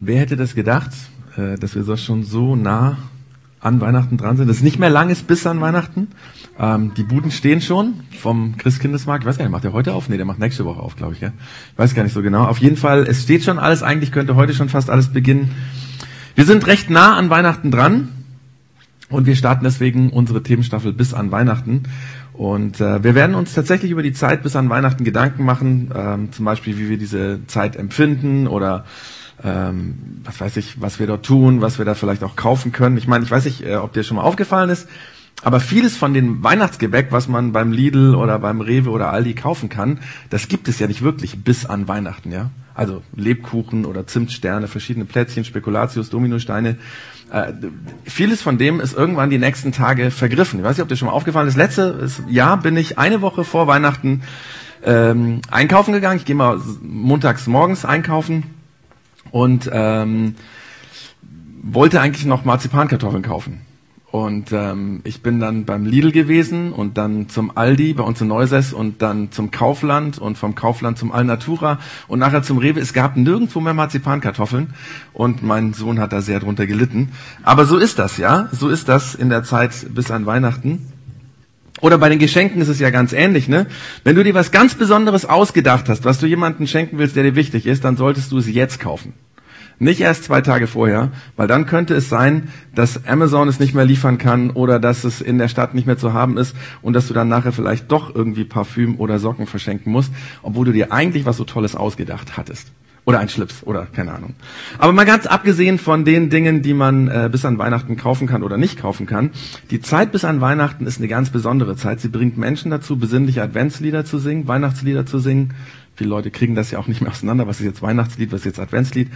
Wer hätte das gedacht, äh, dass wir so schon so nah an Weihnachten dran sind? Dass es nicht mehr lang ist bis an Weihnachten. Ähm, die Buden stehen schon vom Christkindesmarkt. Ich weiß gar nicht, macht der heute auf? Nee, der macht nächste Woche auf, glaube ich. Ja? Ich weiß gar nicht so genau. Auf jeden Fall, es steht schon alles. Eigentlich könnte heute schon fast alles beginnen. Wir sind recht nah an Weihnachten dran. Und wir starten deswegen unsere Themenstaffel bis an Weihnachten. Und äh, wir werden uns tatsächlich über die Zeit bis an Weihnachten Gedanken machen, ähm, zum Beispiel, wie wir diese Zeit empfinden oder ähm, was weiß ich, was wir dort tun, was wir da vielleicht auch kaufen können. Ich meine, ich weiß nicht, äh, ob dir schon mal aufgefallen ist, aber vieles von dem Weihnachtsgebäck, was man beim Lidl oder beim Rewe oder Aldi kaufen kann, das gibt es ja nicht wirklich bis an Weihnachten, ja. Also Lebkuchen oder Zimtsterne, verschiedene Plätzchen, Spekulatius, Dominosteine. Äh, vieles von dem ist irgendwann die nächsten Tage vergriffen. Ich weiß nicht, ob dir schon mal aufgefallen ist. Letztes Jahr bin ich eine Woche vor Weihnachten ähm, einkaufen gegangen. Ich gehe mal montags morgens einkaufen und ähm, wollte eigentlich noch Marzipankartoffeln kaufen. Und ähm, ich bin dann beim Lidl gewesen und dann zum Aldi bei uns in Neusess und dann zum Kaufland und vom Kaufland zum Alnatura und nachher zum Rewe. Es gab nirgendwo mehr Marzipankartoffeln und mein Sohn hat da sehr drunter gelitten. Aber so ist das, ja. So ist das in der Zeit bis an Weihnachten. Oder bei den Geschenken ist es ja ganz ähnlich, ne? Wenn du dir was ganz Besonderes ausgedacht hast, was du jemandem schenken willst, der dir wichtig ist, dann solltest du es jetzt kaufen. Nicht erst zwei Tage vorher, weil dann könnte es sein, dass Amazon es nicht mehr liefern kann oder dass es in der Stadt nicht mehr zu haben ist und dass du dann nachher vielleicht doch irgendwie Parfüm oder Socken verschenken musst, obwohl du dir eigentlich was so Tolles ausgedacht hattest. Oder ein Schlips oder keine Ahnung. Aber mal ganz abgesehen von den Dingen, die man äh, bis an Weihnachten kaufen kann oder nicht kaufen kann, die Zeit bis an Weihnachten ist eine ganz besondere Zeit. Sie bringt Menschen dazu, besinnliche Adventslieder zu singen, Weihnachtslieder zu singen. Viele Leute kriegen das ja auch nicht mehr auseinander, was ist jetzt Weihnachtslied, was ist jetzt Adventslied.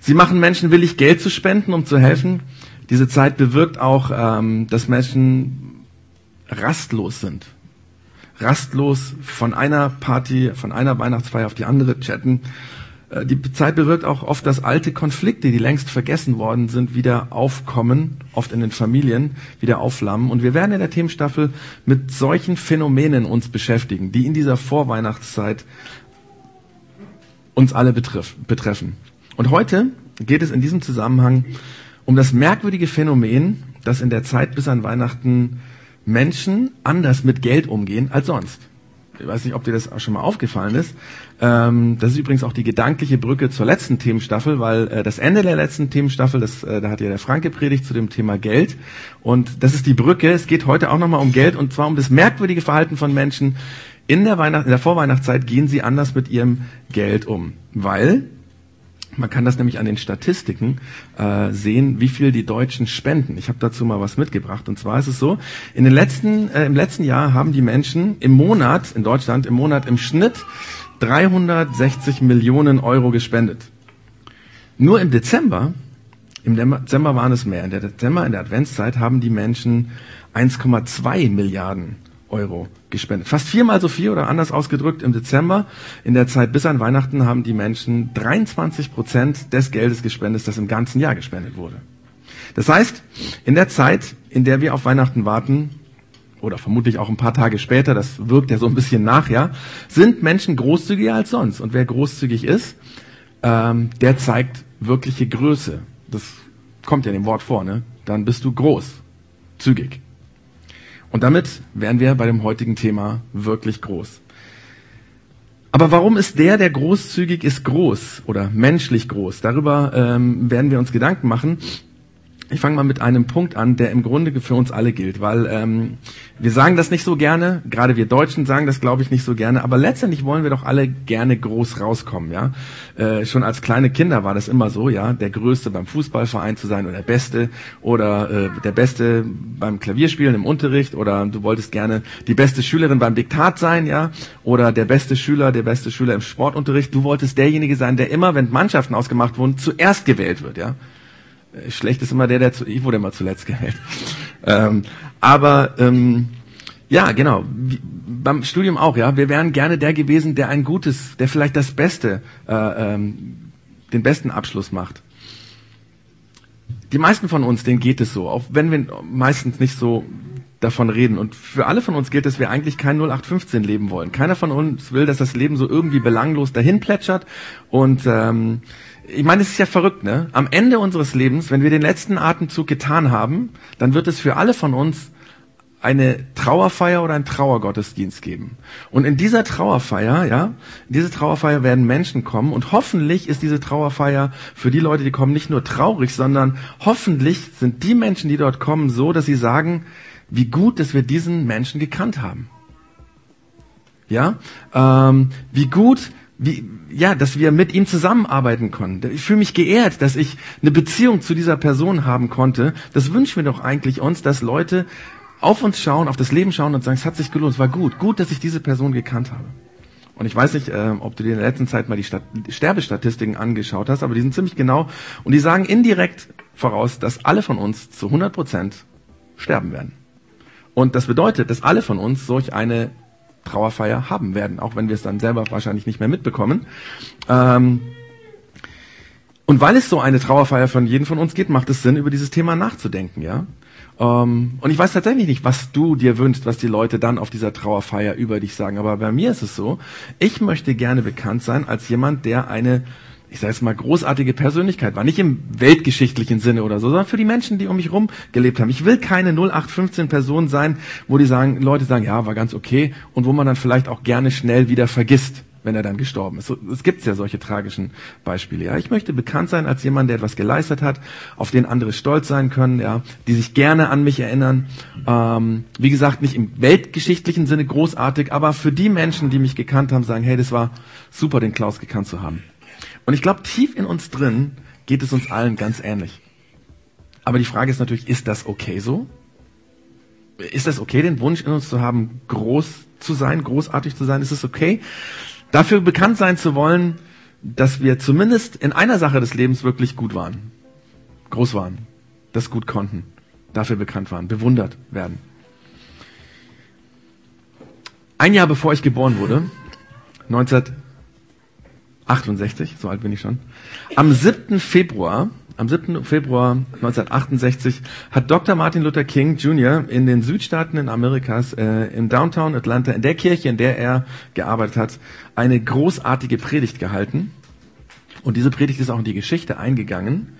Sie machen Menschen willig, Geld zu spenden, um zu helfen. Diese Zeit bewirkt auch, ähm, dass Menschen rastlos sind. Rastlos von einer Party, von einer Weihnachtsfeier auf die andere chatten. Äh, die Zeit bewirkt auch oft, dass alte Konflikte, die längst vergessen worden sind, wieder aufkommen, oft in den Familien, wieder aufflammen. Und wir werden in der Themenstaffel mit solchen Phänomenen uns beschäftigen, die in dieser Vorweihnachtszeit uns alle betreff, betreffen. Und heute geht es in diesem Zusammenhang um das merkwürdige Phänomen, dass in der Zeit bis an Weihnachten Menschen anders mit Geld umgehen als sonst. Ich weiß nicht, ob dir das auch schon mal aufgefallen ist. Ähm, das ist übrigens auch die gedankliche Brücke zur letzten Themenstaffel, weil äh, das Ende der letzten Themenstaffel, das, äh, da hat ja der Frank gepredigt zu dem Thema Geld. Und das ist die Brücke. Es geht heute auch nochmal um Geld und zwar um das merkwürdige Verhalten von Menschen. In der, Weihnacht, in der Vorweihnachtszeit gehen sie anders mit ihrem Geld um, weil man kann das nämlich an den Statistiken äh, sehen, wie viel die Deutschen spenden. Ich habe dazu mal was mitgebracht. Und zwar ist es so: In den letzten, äh, im letzten Jahr haben die Menschen im Monat in Deutschland im Monat im Schnitt 360 Millionen Euro gespendet. Nur im Dezember, im Dezember waren es mehr. In der Dezember in der Adventszeit haben die Menschen 1,2 Milliarden Euro gespendet. Fast viermal so viel oder anders ausgedrückt im Dezember. In der Zeit bis an Weihnachten haben die Menschen 23 Prozent des Geldes gespendet, das im ganzen Jahr gespendet wurde. Das heißt, in der Zeit, in der wir auf Weihnachten warten, oder vermutlich auch ein paar Tage später, das wirkt ja so ein bisschen nach, ja, sind Menschen großzügiger als sonst. Und wer großzügig ist, ähm, der zeigt wirkliche Größe. Das kommt ja dem Wort vor, ne? Dann bist du groß, zügig. Und damit wären wir bei dem heutigen Thema wirklich groß. Aber warum ist der, der großzügig ist, groß oder menschlich groß? Darüber ähm, werden wir uns Gedanken machen. Ich fange mal mit einem Punkt an, der im Grunde für uns alle gilt, weil ähm, wir sagen das nicht so gerne, gerade wir Deutschen sagen das, glaube ich, nicht so gerne, aber letztendlich wollen wir doch alle gerne groß rauskommen, ja. Äh, schon als kleine Kinder war das immer so, ja, der Größte beim Fußballverein zu sein oder der Beste oder äh, der Beste beim Klavierspielen im Unterricht oder du wolltest gerne die beste Schülerin beim Diktat sein, ja, oder der beste Schüler, der beste Schüler im Sportunterricht. Du wolltest derjenige sein, der immer, wenn Mannschaften ausgemacht wurden, zuerst gewählt wird, ja. Äh, schlecht ist immer der, der zu, ich wurde immer zuletzt gewählt. Ähm, aber ähm, ja, genau. Wie, beim Studium auch, ja. Wir wären gerne der gewesen, der ein gutes, der vielleicht das Beste, äh, ähm, den besten Abschluss macht. Die meisten von uns, denen geht es so, auch wenn wir meistens nicht so davon reden. Und für alle von uns gilt, dass wir eigentlich kein 0815 leben wollen. Keiner von uns will, dass das Leben so irgendwie belanglos dahin plätschert. Und ähm, ich meine, es ist ja verrückt, ne? Am Ende unseres Lebens, wenn wir den letzten Atemzug getan haben, dann wird es für alle von uns eine Trauerfeier oder ein Trauergottesdienst geben. Und in dieser Trauerfeier, ja, in diese Trauerfeier werden Menschen kommen und hoffentlich ist diese Trauerfeier für die Leute, die kommen, nicht nur traurig, sondern hoffentlich sind die Menschen, die dort kommen, so, dass sie sagen, wie gut, dass wir diesen Menschen gekannt haben. Ja, ähm, wie gut, wie, ja, dass wir mit ihm zusammenarbeiten konnten. Ich fühle mich geehrt, dass ich eine Beziehung zu dieser Person haben konnte. Das wünschen wir doch eigentlich uns, dass Leute auf uns schauen, auf das Leben schauen und sagen, es hat sich gelohnt, es war gut, gut, dass ich diese Person gekannt habe. Und ich weiß nicht, äh, ob du dir in der letzten Zeit mal die Stat Sterbestatistiken angeschaut hast, aber die sind ziemlich genau und die sagen indirekt voraus, dass alle von uns zu 100 Prozent sterben werden. Und das bedeutet, dass alle von uns solch eine Trauerfeier haben werden, auch wenn wir es dann selber wahrscheinlich nicht mehr mitbekommen. Ähm, und weil es so eine Trauerfeier von jedem von uns geht, macht es Sinn, über dieses Thema nachzudenken, ja. Ähm, und ich weiß tatsächlich nicht, was du dir wünschst, was die Leute dann auf dieser Trauerfeier über dich sagen. Aber bei mir ist es so, ich möchte gerne bekannt sein als jemand, der eine ich sage jetzt mal, großartige Persönlichkeit war. Nicht im weltgeschichtlichen Sinne oder so, sondern für die Menschen, die um mich rum gelebt haben. Ich will keine 0815 Person sein, wo die sagen, Leute sagen, ja, war ganz okay und wo man dann vielleicht auch gerne schnell wieder vergisst, wenn er dann gestorben ist. es gibt ja solche tragischen Beispiele. Ja, ich möchte bekannt sein als jemand, der etwas geleistet hat, auf den andere stolz sein können, ja, die sich gerne an mich erinnern. Ähm, wie gesagt, nicht im weltgeschichtlichen Sinne großartig, aber für die Menschen, die mich gekannt haben, sagen, hey, das war super, den Klaus gekannt zu haben. Und ich glaube, tief in uns drin geht es uns allen ganz ähnlich. Aber die Frage ist natürlich, ist das okay so? Ist das okay, den Wunsch in uns zu haben, groß zu sein, großartig zu sein? Ist es okay, dafür bekannt sein zu wollen, dass wir zumindest in einer Sache des Lebens wirklich gut waren, groß waren, das gut konnten, dafür bekannt waren, bewundert werden? Ein Jahr bevor ich geboren wurde, 19 68, so alt bin ich schon. Am 7. Februar, am 7. Februar 1968 hat Dr. Martin Luther King Jr. in den Südstaaten in Amerikas, äh, in Downtown Atlanta, in der Kirche, in der er gearbeitet hat, eine großartige Predigt gehalten. Und diese Predigt ist auch in die Geschichte eingegangen.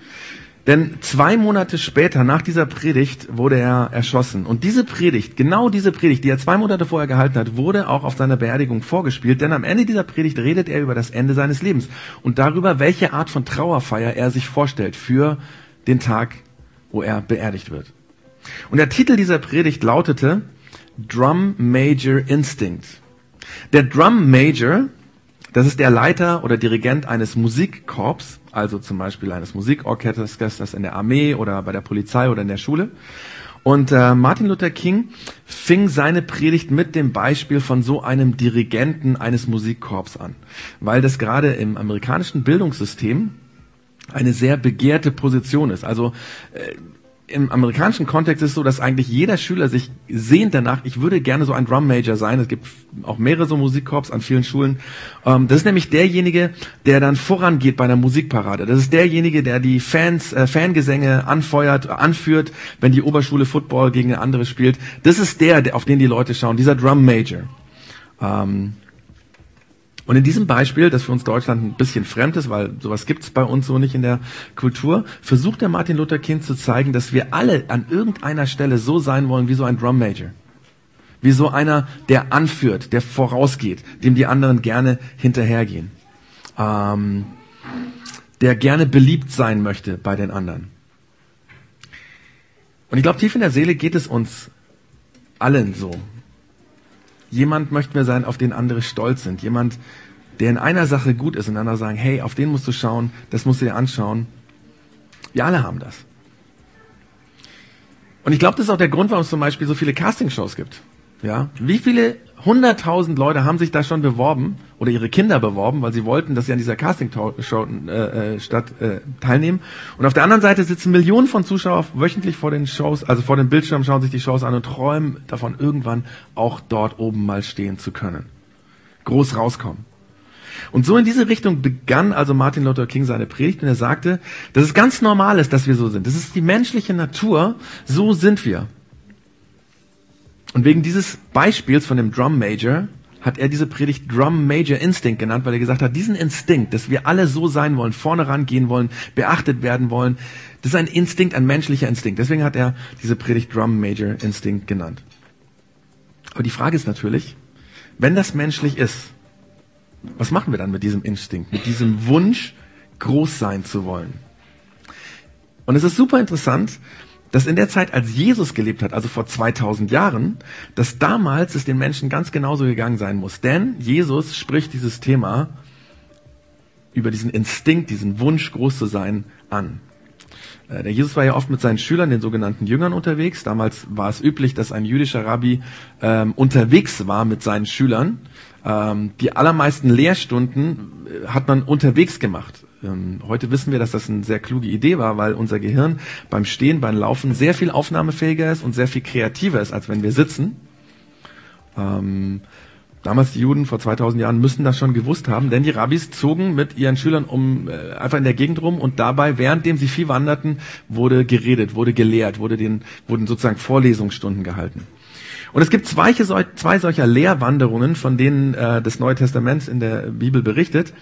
Denn zwei Monate später, nach dieser Predigt, wurde er erschossen. Und diese Predigt, genau diese Predigt, die er zwei Monate vorher gehalten hat, wurde auch auf seiner Beerdigung vorgespielt. Denn am Ende dieser Predigt redet er über das Ende seines Lebens und darüber, welche Art von Trauerfeier er sich vorstellt für den Tag, wo er beerdigt wird. Und der Titel dieser Predigt lautete Drum Major Instinct. Der Drum Major, das ist der Leiter oder Dirigent eines Musikkorps, also zum Beispiel eines Musikorchesters in der Armee oder bei der Polizei oder in der Schule. Und äh, Martin Luther King fing seine Predigt mit dem Beispiel von so einem Dirigenten eines Musikkorps an, weil das gerade im amerikanischen Bildungssystem eine sehr begehrte Position ist. Also äh, im amerikanischen Kontext ist es so, dass eigentlich jeder Schüler sich sehnt danach, ich würde gerne so ein Drum Major sein. Es gibt auch mehrere so Musikkorps an vielen Schulen. Ähm, das ist nämlich derjenige, der dann vorangeht bei einer Musikparade. Das ist derjenige, der die Fans, äh, Fangesänge anfeuert, anführt, wenn die Oberschule Football gegen eine andere spielt. Das ist der, auf den die Leute schauen, dieser Drum Major. Ähm, und in diesem Beispiel, das für uns Deutschland ein bisschen fremd ist, weil sowas gibt's bei uns so nicht in der Kultur, versucht der Martin Luther King zu zeigen, dass wir alle an irgendeiner Stelle so sein wollen wie so ein Drum Major. Wie so einer, der anführt, der vorausgeht, dem die anderen gerne hinterhergehen. Ähm, der gerne beliebt sein möchte bei den anderen. Und ich glaube, tief in der Seele geht es uns allen so. Jemand möchten wir sein, auf den andere stolz sind. Jemand, der in einer Sache gut ist und andere sagen, hey, auf den musst du schauen, das musst du dir anschauen. Wir alle haben das. Und ich glaube, das ist auch der Grund, warum es zum Beispiel so viele Castingshows gibt. Ja, wie viele hunderttausend Leute haben sich da schon beworben oder ihre Kinder beworben, weil sie wollten, dass sie an dieser Castingshow äh, äh, statt äh, teilnehmen. Und auf der anderen Seite sitzen Millionen von Zuschauern wöchentlich vor den Shows, also vor dem Bildschirm, schauen sich die Shows an und träumen davon, irgendwann auch dort oben mal stehen zu können, groß rauskommen. Und so in diese Richtung begann also Martin Luther King seine Predigt und er sagte, dass es ganz normal ist, dass wir so sind. Das ist die menschliche Natur, so sind wir. Und wegen dieses Beispiels von dem Drum Major hat er diese Predigt Drum Major Instinct genannt, weil er gesagt hat, diesen Instinkt, dass wir alle so sein wollen, vorne rangehen wollen, beachtet werden wollen, das ist ein Instinkt, ein menschlicher Instinkt. Deswegen hat er diese Predigt Drum Major Instinct genannt. Aber die Frage ist natürlich, wenn das menschlich ist, was machen wir dann mit diesem Instinkt, mit diesem Wunsch, groß sein zu wollen? Und es ist super interessant, dass in der Zeit, als Jesus gelebt hat, also vor 2000 Jahren, dass damals es den Menschen ganz genauso gegangen sein muss. Denn Jesus spricht dieses Thema über diesen Instinkt, diesen Wunsch, groß zu sein, an. Äh, der Jesus war ja oft mit seinen Schülern, den sogenannten Jüngern, unterwegs. Damals war es üblich, dass ein jüdischer Rabbi ähm, unterwegs war mit seinen Schülern. Ähm, die allermeisten Lehrstunden äh, hat man unterwegs gemacht. Ähm, heute wissen wir, dass das eine sehr kluge Idee war, weil unser Gehirn beim Stehen, beim Laufen sehr viel aufnahmefähiger ist und sehr viel kreativer ist, als wenn wir sitzen. Ähm, damals die Juden vor 2000 Jahren müssen das schon gewusst haben, denn die Rabbis zogen mit ihren Schülern um äh, einfach in der Gegend rum und dabei, währenddem sie viel wanderten, wurde geredet, wurde gelehrt, wurde den, wurden sozusagen Vorlesungsstunden gehalten. Und es gibt zwei, zwei solcher Lehrwanderungen, von denen äh, das Neue Testament in der Bibel berichtet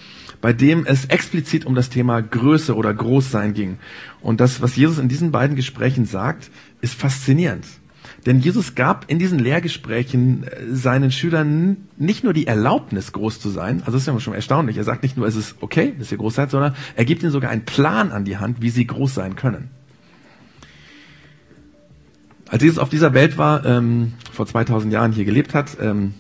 bei dem es explizit um das Thema Größe oder Großsein ging. Und das, was Jesus in diesen beiden Gesprächen sagt, ist faszinierend. Denn Jesus gab in diesen Lehrgesprächen äh, seinen Schülern nicht nur die Erlaubnis, groß zu sein, also das ist ja schon erstaunlich, er sagt nicht nur, es ist okay, dass ihr groß seid, sondern er gibt ihnen sogar einen Plan an die Hand, wie sie groß sein können. Als Jesus auf dieser Welt war, ähm, vor 2000 Jahren hier gelebt hat, ähm,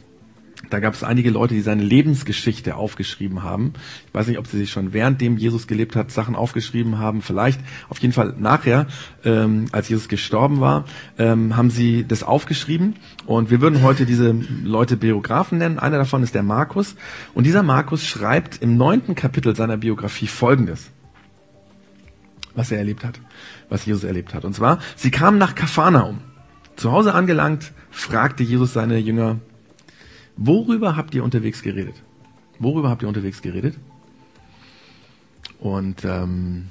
da gab es einige Leute, die seine Lebensgeschichte aufgeschrieben haben. Ich weiß nicht, ob sie sich schon währenddem Jesus gelebt hat, Sachen aufgeschrieben haben. Vielleicht, auf jeden Fall nachher, ähm, als Jesus gestorben war, ähm, haben sie das aufgeschrieben. Und wir würden heute diese Leute Biografen nennen. Einer davon ist der Markus. Und dieser Markus schreibt im neunten Kapitel seiner Biografie Folgendes was er erlebt hat, was Jesus erlebt hat. Und zwar, sie kamen nach Kapharnaum. Zu Hause angelangt, fragte Jesus seine Jünger, Worüber habt ihr unterwegs geredet? Worüber habt ihr unterwegs geredet? Und ähm,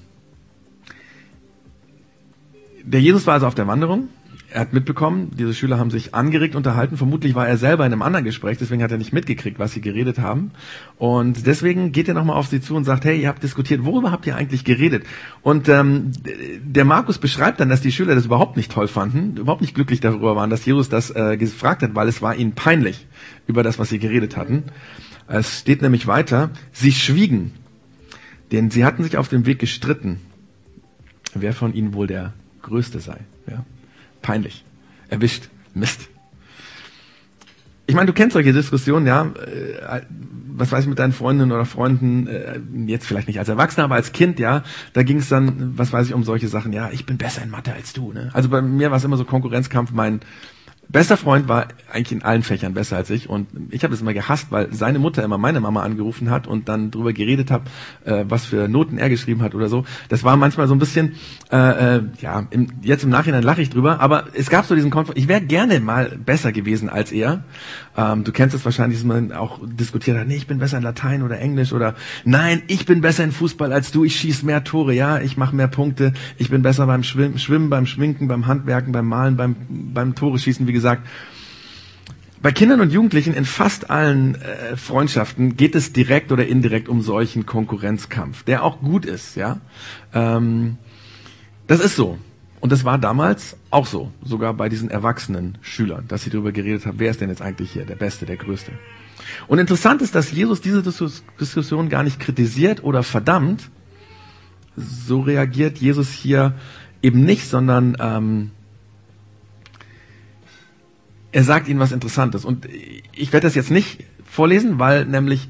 der Jesus war also auf der Wanderung. Er hat mitbekommen, diese Schüler haben sich angeregt unterhalten. Vermutlich war er selber in einem anderen Gespräch, deswegen hat er nicht mitgekriegt, was sie geredet haben. Und deswegen geht er nochmal auf sie zu und sagt, hey, ihr habt diskutiert, worüber habt ihr eigentlich geredet? Und ähm, der Markus beschreibt dann, dass die Schüler das überhaupt nicht toll fanden, überhaupt nicht glücklich darüber waren, dass Jesus das äh, gefragt hat, weil es war ihnen peinlich über das, was sie geredet hatten. Es steht nämlich weiter, sie schwiegen, denn sie hatten sich auf dem Weg gestritten, wer von ihnen wohl der Größte sei. Ja? Peinlich. Erwischt. Mist. Ich meine, du kennst solche Diskussionen, ja. Äh, was weiß ich mit deinen Freundinnen oder Freunden, äh, jetzt vielleicht nicht als Erwachsener, aber als Kind, ja. Da ging es dann, was weiß ich, um solche Sachen, ja, ich bin besser in Mathe als du, ne? Also bei mir war es immer so Konkurrenzkampf, mein bester Freund war eigentlich in allen Fächern besser als ich und ich habe das immer gehasst, weil seine Mutter immer meine Mama angerufen hat und dann drüber geredet hat, äh, was für Noten er geschrieben hat oder so. Das war manchmal so ein bisschen, äh, äh, ja, im, jetzt im Nachhinein lache ich drüber, aber es gab so diesen Konflikt. Ich wäre gerne mal besser gewesen als er. Ähm, du kennst es wahrscheinlich, dass man auch diskutiert hat, nee, ich bin besser in Latein oder Englisch oder nein, ich bin besser in Fußball als du, ich schieß mehr Tore, ja, ich mache mehr Punkte, ich bin besser beim Schwimmen, Schwimmen, beim Schminken, beim Handwerken, beim Malen, beim, beim Tore schießen, wie gesagt gesagt, bei Kindern und Jugendlichen in fast allen äh, Freundschaften geht es direkt oder indirekt um solchen Konkurrenzkampf, der auch gut ist, ja. Ähm, das ist so. Und das war damals auch so, sogar bei diesen erwachsenen Schülern, dass sie darüber geredet haben, wer ist denn jetzt eigentlich hier der Beste, der Größte. Und interessant ist, dass Jesus diese Diskussion gar nicht kritisiert oder verdammt. So reagiert Jesus hier eben nicht, sondern ähm, er sagt ihnen was Interessantes. Und ich werde das jetzt nicht vorlesen, weil nämlich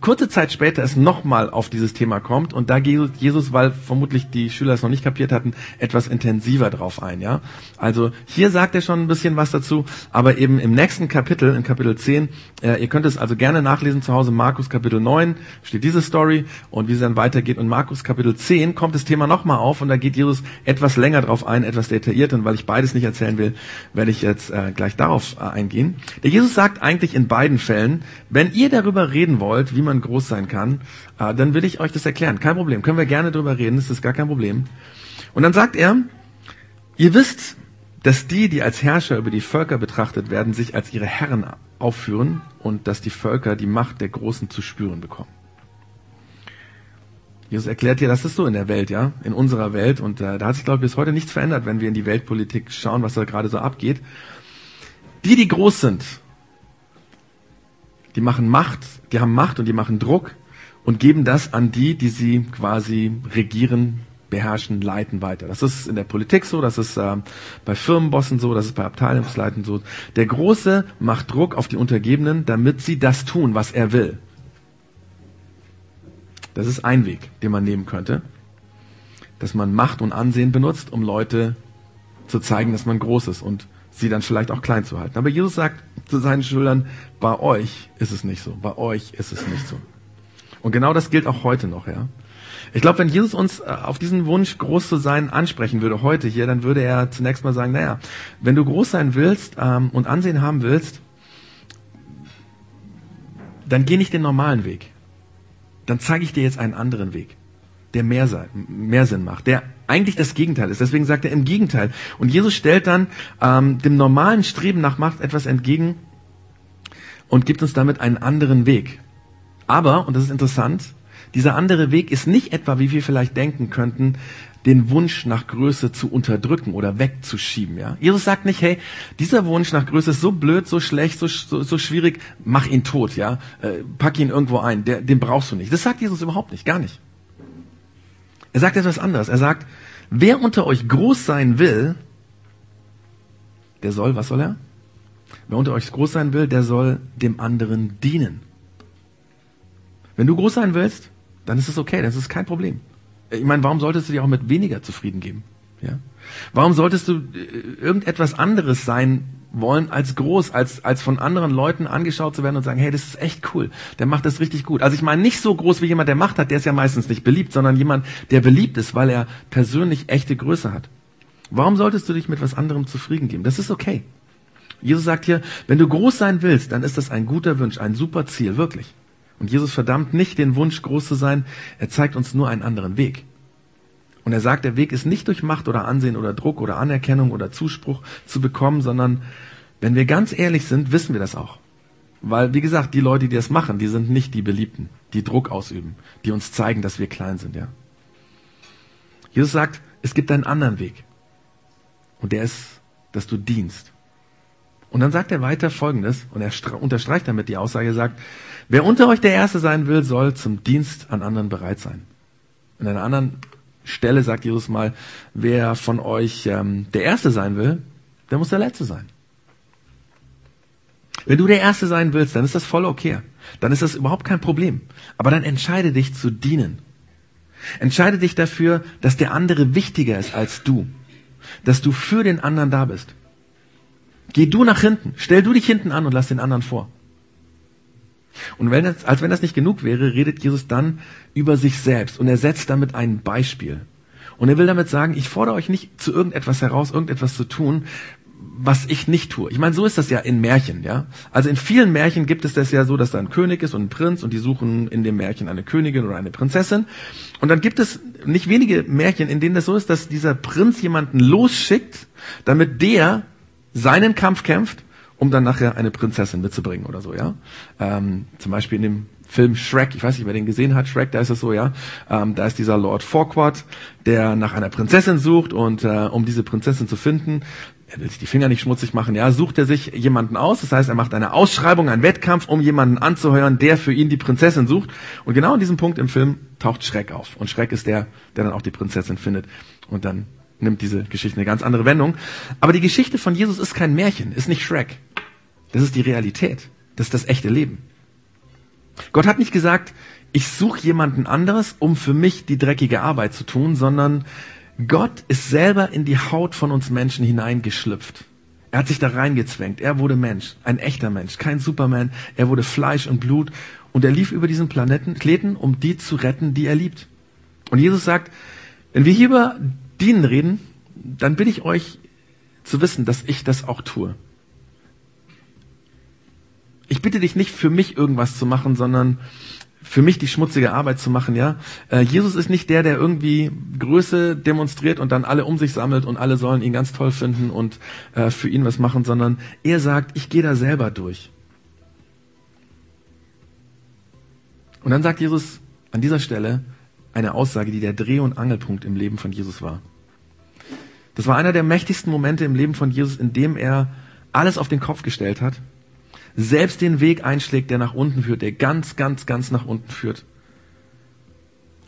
kurze Zeit später es nochmal auf dieses Thema kommt und da geht Jesus, weil vermutlich die Schüler es noch nicht kapiert hatten, etwas intensiver drauf ein, ja. Also hier sagt er schon ein bisschen was dazu, aber eben im nächsten Kapitel, in Kapitel 10, äh, ihr könnt es also gerne nachlesen zu Hause, Markus Kapitel 9 steht diese Story und wie es dann weitergeht und Markus Kapitel 10 kommt das Thema nochmal auf und da geht Jesus etwas länger drauf ein, etwas detailliert und weil ich beides nicht erzählen will, werde ich jetzt äh, gleich darauf äh, eingehen. Der Jesus sagt eigentlich in beiden Fällen, wenn ihr darüber reden wollt, wollt, wie man groß sein kann, äh, dann will ich euch das erklären. Kein Problem. Können wir gerne drüber reden. Das ist gar kein Problem. Und dann sagt er, ihr wisst, dass die, die als Herrscher über die Völker betrachtet werden, sich als ihre Herren aufführen und dass die Völker die Macht der Großen zu spüren bekommen. Jesus erklärt dir, das ist so in der Welt, ja, in unserer Welt. Und äh, da hat sich, glaube ich, bis heute nichts verändert, wenn wir in die Weltpolitik schauen, was da gerade so abgeht. Die, die groß sind, die machen Macht, die haben Macht und die machen Druck und geben das an die, die sie quasi regieren, beherrschen, leiten weiter. Das ist in der Politik so, das ist äh, bei Firmenbossen so, das ist bei Abteilungsleitern so. Der Große macht Druck auf die Untergebenen, damit sie das tun, was er will. Das ist ein Weg, den man nehmen könnte. Dass man Macht und Ansehen benutzt, um Leute zu zeigen, dass man groß ist und sie dann vielleicht auch klein zu halten. Aber Jesus sagt zu seinen Schülern, bei euch ist es nicht so, bei euch ist es nicht so. Und genau das gilt auch heute noch, ja. Ich glaube, wenn Jesus uns äh, auf diesen Wunsch, groß zu sein, ansprechen würde heute hier, dann würde er zunächst mal sagen, naja, wenn du groß sein willst ähm, und Ansehen haben willst, dann geh nicht den normalen Weg dann zeige ich dir jetzt einen anderen Weg, der mehr, mehr Sinn macht, der eigentlich das Gegenteil ist. Deswegen sagt er im Gegenteil. Und Jesus stellt dann ähm, dem normalen Streben nach Macht etwas entgegen und gibt uns damit einen anderen Weg. Aber, und das ist interessant, dieser andere Weg ist nicht etwa, wie wir vielleicht denken könnten, den Wunsch nach Größe zu unterdrücken oder wegzuschieben. Ja? Jesus sagt nicht, hey, dieser Wunsch nach Größe ist so blöd, so schlecht, so, so, so schwierig, mach ihn tot, ja, äh, pack ihn irgendwo ein, der, den brauchst du nicht. Das sagt Jesus überhaupt nicht, gar nicht. Er sagt etwas anderes. Er sagt, wer unter euch groß sein will, der soll, was soll er? Wer unter euch groß sein will, der soll dem anderen dienen. Wenn du groß sein willst, dann ist es okay, das ist kein Problem. Ich meine, warum solltest du dich auch mit weniger zufrieden geben? Ja? Warum solltest du äh, irgendetwas anderes sein wollen als groß, als, als von anderen Leuten angeschaut zu werden und sagen, hey, das ist echt cool, der macht das richtig gut. Also ich meine nicht so groß wie jemand, der Macht hat, der ist ja meistens nicht beliebt, sondern jemand, der beliebt ist, weil er persönlich echte Größe hat. Warum solltest du dich mit was anderem zufrieden geben? Das ist okay. Jesus sagt hier, wenn du groß sein willst, dann ist das ein guter Wunsch, ein super Ziel, wirklich. Und Jesus verdammt nicht den Wunsch, groß zu sein. Er zeigt uns nur einen anderen Weg. Und er sagt, der Weg ist nicht durch Macht oder Ansehen oder Druck oder Anerkennung oder Zuspruch zu bekommen, sondern wenn wir ganz ehrlich sind, wissen wir das auch. Weil, wie gesagt, die Leute, die das machen, die sind nicht die Beliebten, die Druck ausüben, die uns zeigen, dass wir klein sind, ja. Jesus sagt, es gibt einen anderen Weg. Und der ist, dass du dienst. Und dann sagt er weiter Folgendes, und er unterstreicht damit die Aussage, sagt, wer unter euch der Erste sein will, soll zum Dienst an anderen bereit sein. In einer anderen Stelle sagt Jesus mal, wer von euch ähm, der Erste sein will, der muss der Letzte sein. Wenn du der Erste sein willst, dann ist das voll okay. Dann ist das überhaupt kein Problem. Aber dann entscheide dich zu dienen. Entscheide dich dafür, dass der andere wichtiger ist als du. Dass du für den anderen da bist. Geh du nach hinten. Stell du dich hinten an und lass den anderen vor. Und wenn das, als wenn das nicht genug wäre, redet Jesus dann über sich selbst und er setzt damit ein Beispiel. Und er will damit sagen, ich fordere euch nicht zu irgendetwas heraus, irgendetwas zu tun, was ich nicht tue. Ich meine, so ist das ja in Märchen, ja. Also in vielen Märchen gibt es das ja so, dass da ein König ist und ein Prinz und die suchen in dem Märchen eine Königin oder eine Prinzessin. Und dann gibt es nicht wenige Märchen, in denen das so ist, dass dieser Prinz jemanden losschickt, damit der seinen Kampf kämpft, um dann nachher eine Prinzessin mitzubringen oder so, ja. Ähm, zum Beispiel in dem Film Shrek, ich weiß nicht, wer den gesehen hat, Shrek, da ist es so, ja. Ähm, da ist dieser Lord Farquaad, der nach einer Prinzessin sucht und äh, um diese Prinzessin zu finden, er will sich die Finger nicht schmutzig machen, ja, sucht er sich jemanden aus. Das heißt, er macht eine Ausschreibung, einen Wettkampf, um jemanden anzuheuern, der für ihn die Prinzessin sucht. Und genau in diesem Punkt im Film taucht Schreck auf. Und Schreck ist der, der dann auch die Prinzessin findet. Und dann nimmt diese Geschichte eine ganz andere Wendung. Aber die Geschichte von Jesus ist kein Märchen, ist nicht Shrek. Das ist die Realität. Das ist das echte Leben. Gott hat nicht gesagt, ich suche jemanden anderes, um für mich die dreckige Arbeit zu tun, sondern Gott ist selber in die Haut von uns Menschen hineingeschlüpft. Er hat sich da reingezwängt. Er wurde Mensch, ein echter Mensch, kein Superman. Er wurde Fleisch und Blut und er lief über diesen Planeten, Kleten, um die zu retten, die er liebt. Und Jesus sagt, wenn wir hier über Dienen reden, dann bitte ich euch zu wissen, dass ich das auch tue. Ich bitte dich nicht für mich irgendwas zu machen, sondern für mich die schmutzige Arbeit zu machen, ja. Äh, Jesus ist nicht der, der irgendwie Größe demonstriert und dann alle um sich sammelt und alle sollen ihn ganz toll finden und äh, für ihn was machen, sondern er sagt, ich gehe da selber durch. Und dann sagt Jesus an dieser Stelle eine Aussage, die der Dreh- und Angelpunkt im Leben von Jesus war. Das war einer der mächtigsten Momente im Leben von Jesus, in dem er alles auf den Kopf gestellt hat selbst den Weg einschlägt, der nach unten führt, der ganz, ganz, ganz nach unten führt,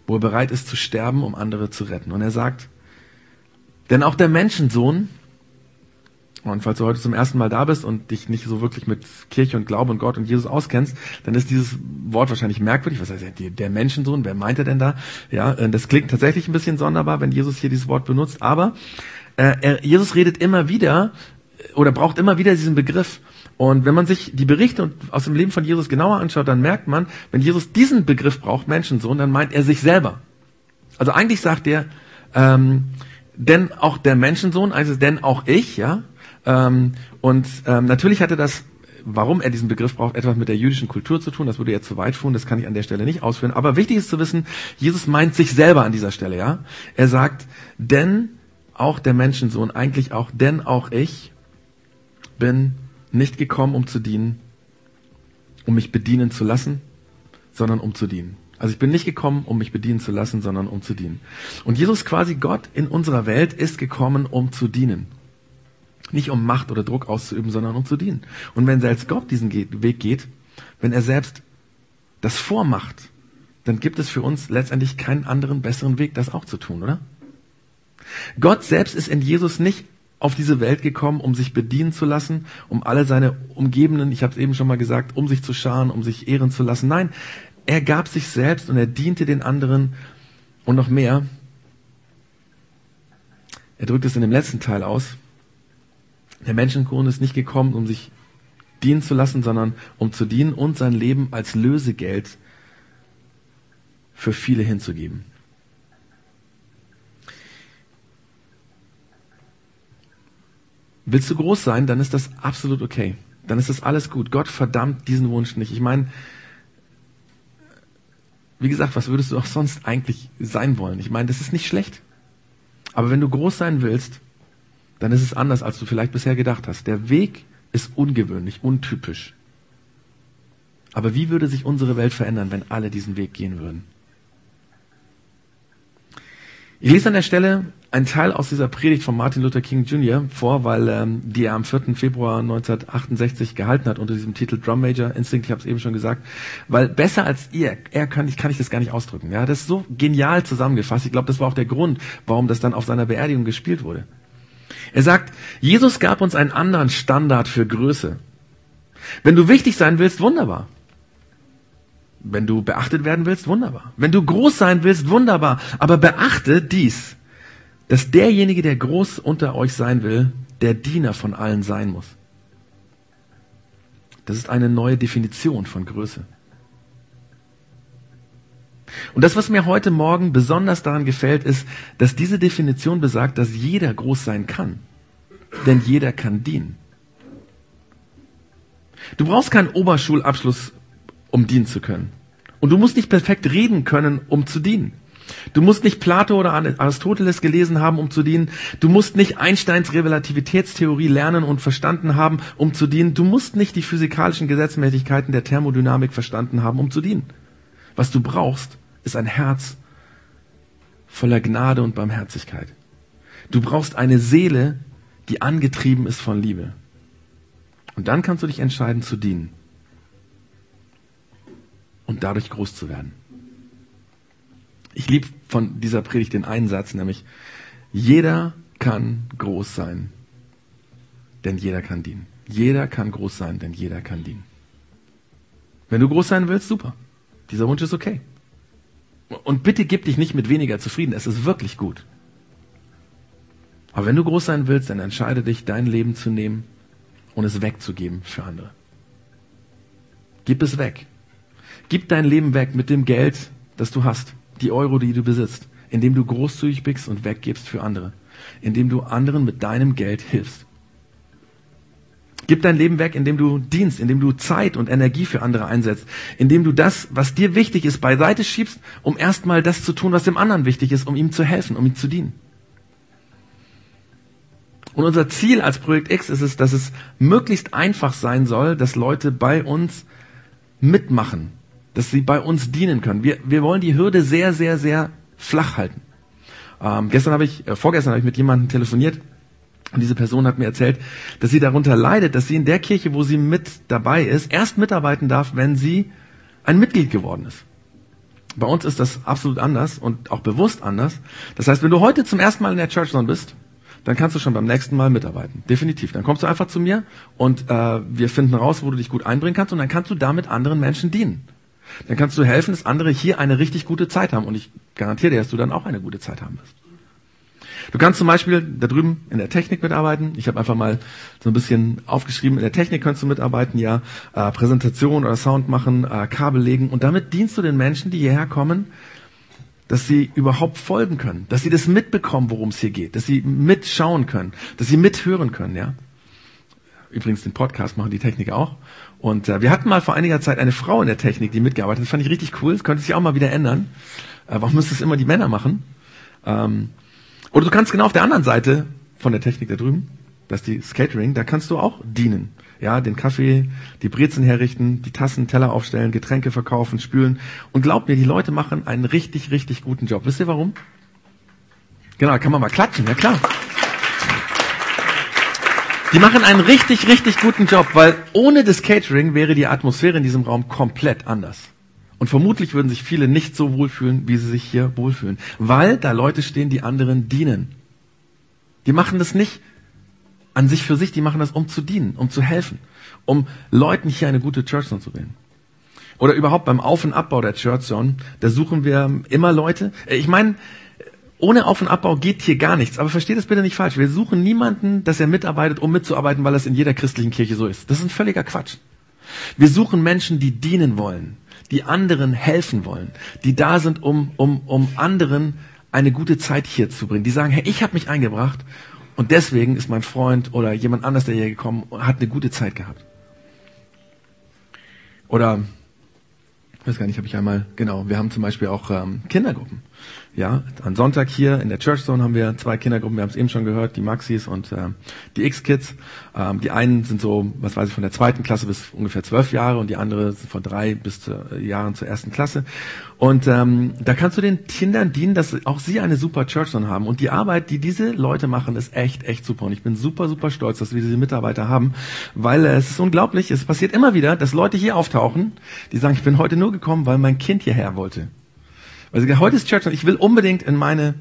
wo er bereit ist zu sterben, um andere zu retten. Und er sagt, denn auch der Menschensohn, und falls du heute zum ersten Mal da bist und dich nicht so wirklich mit Kirche und Glaube und Gott und Jesus auskennst, dann ist dieses Wort wahrscheinlich merkwürdig. Was heißt der Menschensohn? Wer meint er denn da? Ja, äh, das klingt tatsächlich ein bisschen sonderbar, wenn Jesus hier dieses Wort benutzt. Aber er, Jesus redet immer wieder oder braucht immer wieder diesen Begriff. Und wenn man sich die Berichte aus dem Leben von Jesus genauer anschaut, dann merkt man, wenn Jesus diesen Begriff braucht, Menschensohn, dann meint er sich selber. Also eigentlich sagt er, ähm, denn auch der Menschensohn, also denn auch ich, ja. Ähm, und ähm, natürlich hatte das, warum er diesen Begriff braucht, etwas mit der jüdischen Kultur zu tun. Das würde jetzt zu weit führen, das kann ich an der Stelle nicht ausführen. Aber wichtig ist zu wissen, Jesus meint sich selber an dieser Stelle, ja. Er sagt, denn auch der Menschensohn, eigentlich auch, denn auch ich bin nicht gekommen, um zu dienen, um mich bedienen zu lassen, sondern um zu dienen. Also ich bin nicht gekommen, um mich bedienen zu lassen, sondern um zu dienen. Und Jesus quasi Gott in unserer Welt ist gekommen, um zu dienen. Nicht um Macht oder Druck auszuüben, sondern um zu dienen. Und wenn selbst Gott diesen Weg geht, wenn er selbst das vormacht, dann gibt es für uns letztendlich keinen anderen besseren Weg, das auch zu tun, oder? Gott selbst ist in Jesus nicht auf diese Welt gekommen, um sich bedienen zu lassen, um alle seine Umgebenden, ich habe es eben schon mal gesagt, um sich zu scharen, um sich ehren zu lassen. Nein, er gab sich selbst und er diente den anderen und noch mehr. Er drückt es in dem letzten Teil aus. Der Menschensohn ist nicht gekommen, um sich dienen zu lassen, sondern um zu dienen und sein Leben als Lösegeld für viele hinzugeben. Willst du groß sein, dann ist das absolut okay. Dann ist das alles gut. Gott verdammt diesen Wunsch nicht. Ich meine, wie gesagt, was würdest du auch sonst eigentlich sein wollen? Ich meine, das ist nicht schlecht. Aber wenn du groß sein willst, dann ist es anders, als du vielleicht bisher gedacht hast. Der Weg ist ungewöhnlich, untypisch. Aber wie würde sich unsere Welt verändern, wenn alle diesen Weg gehen würden? Ich lese an der Stelle einen Teil aus dieser Predigt von Martin Luther King Jr. vor, weil ähm, die er am 4. Februar 1968 gehalten hat unter diesem Titel Drum Major Instinct, ich habe es eben schon gesagt, weil besser als ihr, er kann ich, kann ich das gar nicht ausdrücken. Ja, das ist so genial zusammengefasst. Ich glaube, das war auch der Grund, warum das dann auf seiner Beerdigung gespielt wurde. Er sagt, Jesus gab uns einen anderen Standard für Größe. Wenn du wichtig sein willst, wunderbar. Wenn du beachtet werden willst, wunderbar. Wenn du groß sein willst, wunderbar. Aber beachte dies, dass derjenige, der groß unter euch sein will, der Diener von allen sein muss. Das ist eine neue Definition von Größe. Und das, was mir heute Morgen besonders daran gefällt, ist, dass diese Definition besagt, dass jeder groß sein kann. Denn jeder kann dienen. Du brauchst keinen Oberschulabschluss, um dienen zu können. Und du musst nicht perfekt reden können, um zu dienen. Du musst nicht Plato oder Aristoteles gelesen haben, um zu dienen. Du musst nicht Einsteins Relativitätstheorie lernen und verstanden haben, um zu dienen. Du musst nicht die physikalischen Gesetzmäßigkeiten der Thermodynamik verstanden haben, um zu dienen. Was du brauchst, ist ein Herz voller Gnade und Barmherzigkeit. Du brauchst eine Seele, die angetrieben ist von Liebe. Und dann kannst du dich entscheiden zu dienen und dadurch groß zu werden. Ich liebe von dieser Predigt den einen Satz, nämlich jeder kann groß sein, denn jeder kann dienen. Jeder kann groß sein, denn jeder kann dienen. Wenn du groß sein willst, super. Dieser Wunsch ist okay. Und bitte gib dich nicht mit weniger zufrieden. Es ist wirklich gut. Aber wenn du groß sein willst, dann entscheide dich, dein Leben zu nehmen und es wegzugeben für andere. Gib es weg. Gib dein Leben weg mit dem Geld, das du hast die Euro, die du besitzt, indem du großzügig bist und weggibst für andere, indem du anderen mit deinem Geld hilfst. Gib dein Leben weg, indem du dienst, indem du Zeit und Energie für andere einsetzt, indem du das, was dir wichtig ist, beiseite schiebst, um erstmal das zu tun, was dem anderen wichtig ist, um ihm zu helfen, um ihm zu dienen. Und unser Ziel als Projekt X ist es, dass es möglichst einfach sein soll, dass Leute bei uns mitmachen, dass sie bei uns dienen können. Wir, wir wollen die Hürde sehr, sehr, sehr flach halten. Ähm, gestern habe ich, äh, vorgestern habe ich mit jemandem telefoniert und diese Person hat mir erzählt, dass sie darunter leidet, dass sie in der Kirche, wo sie mit dabei ist, erst mitarbeiten darf, wenn sie ein Mitglied geworden ist. Bei uns ist das absolut anders und auch bewusst anders. Das heißt, wenn du heute zum ersten Mal in der Church Zone bist, dann kannst du schon beim nächsten Mal mitarbeiten. Definitiv. Dann kommst du einfach zu mir und äh, wir finden raus, wo du dich gut einbringen kannst und dann kannst du damit anderen Menschen dienen. Dann kannst du helfen, dass andere hier eine richtig gute Zeit haben und ich garantiere dir, dass du dann auch eine gute Zeit haben wirst. Du kannst zum Beispiel da drüben in der Technik mitarbeiten. Ich habe einfach mal so ein bisschen aufgeschrieben, in der Technik kannst du mitarbeiten, ja, äh, Präsentation oder Sound machen, äh, Kabel legen und damit dienst du den Menschen, die hierher kommen, dass sie überhaupt folgen können, dass sie das mitbekommen, worum es hier geht, dass sie mitschauen können, dass sie mithören können, ja. Übrigens den Podcast machen die Techniker auch. Und äh, wir hatten mal vor einiger Zeit eine Frau in der Technik, die mitgearbeitet hat. Das fand ich richtig cool. Das könnte sich auch mal wieder ändern. Äh, warum müssen es immer die Männer machen? Ähm, oder du kannst genau auf der anderen Seite von der Technik da drüben, das ist die Skatering, da kannst du auch dienen ja, den Kaffee, die Brezen herrichten, die Tassen, Teller aufstellen, Getränke verkaufen, spülen. Und glaubt mir, die Leute machen einen richtig, richtig guten Job. Wisst ihr warum? Genau, kann man mal klatschen, ja klar. Die machen einen richtig, richtig guten Job, weil ohne das Catering wäre die Atmosphäre in diesem Raum komplett anders. Und vermutlich würden sich viele nicht so wohlfühlen, wie sie sich hier wohlfühlen. Weil da Leute stehen, die anderen dienen. Die machen das nicht, an sich für sich, die machen das, um zu dienen, um zu helfen, um Leuten hier eine gute Church Zone zu wählen. Oder überhaupt beim Auf- und Abbau der Church Zone, da suchen wir immer Leute. Äh, ich meine, ohne Auf- und Abbau geht hier gar nichts. Aber versteht das bitte nicht falsch. Wir suchen niemanden, dass er mitarbeitet, um mitzuarbeiten, weil das in jeder christlichen Kirche so ist. Das ist ein völliger Quatsch. Wir suchen Menschen, die dienen wollen, die anderen helfen wollen, die da sind, um, um, um anderen eine gute Zeit hier zu bringen. Die sagen, hey, ich habe mich eingebracht und deswegen ist mein Freund oder jemand anders, der hier gekommen, hat eine gute Zeit gehabt. Oder, ich weiß gar nicht, habe ich einmal, genau, wir haben zum Beispiel auch ähm, Kindergruppen. Ja, am Sonntag hier in der Church Zone haben wir zwei Kindergruppen, wir haben es eben schon gehört, die Maxis und äh, die X-Kids. Ähm, die einen sind so, was weiß ich, von der zweiten Klasse bis ungefähr zwölf Jahre und die andere sind von drei bis zu, äh, Jahren zur ersten Klasse. Und ähm, da kannst du den Kindern dienen, dass auch sie eine super Church Zone haben. Und die Arbeit, die diese Leute machen, ist echt, echt super. Und ich bin super, super stolz, dass wir diese Mitarbeiter haben, weil äh, es ist unglaublich, es passiert immer wieder, dass Leute hier auftauchen, die sagen, ich bin heute nur gekommen, weil mein Kind hierher wollte. Also heute ist Church und ich will unbedingt in meine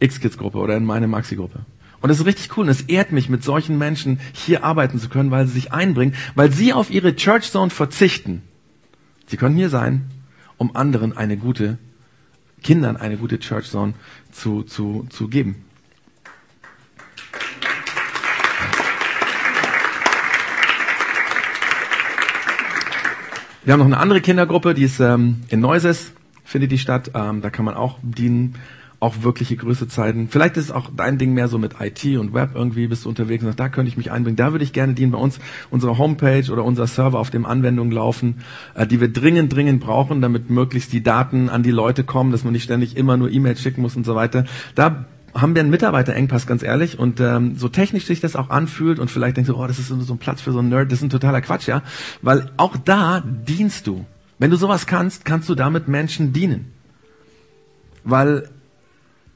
X-Kids-Gruppe oder in meine Maxi-Gruppe. Und das ist richtig cool. Und es ehrt mich, mit solchen Menschen hier arbeiten zu können, weil sie sich einbringen, weil sie auf ihre Church Zone verzichten. Sie können hier sein, um anderen eine gute, Kindern eine gute Church Zone zu, zu, zu geben. Wir haben noch eine andere Kindergruppe, die ist ähm, in Neuses findet die statt. Ähm, da kann man auch dienen, auch wirkliche Größe zeigen. Vielleicht ist es auch dein Ding mehr so mit IT und Web irgendwie bist du unterwegs und sagst, da könnte ich mich einbringen. Da würde ich gerne dienen. Bei uns unsere Homepage oder unser Server, auf dem Anwendungen laufen, äh, die wir dringend, dringend brauchen, damit möglichst die Daten an die Leute kommen, dass man nicht ständig immer nur E-Mails schicken muss und so weiter. Da haben wir einen Mitarbeiterengpass, ganz ehrlich. Und ähm, so technisch sich das auch anfühlt und vielleicht denkst du, oh, das ist so ein Platz für so einen Nerd, das ist ein totaler Quatsch, ja. Weil auch da dienst du. Wenn du sowas kannst, kannst du damit Menschen dienen. Weil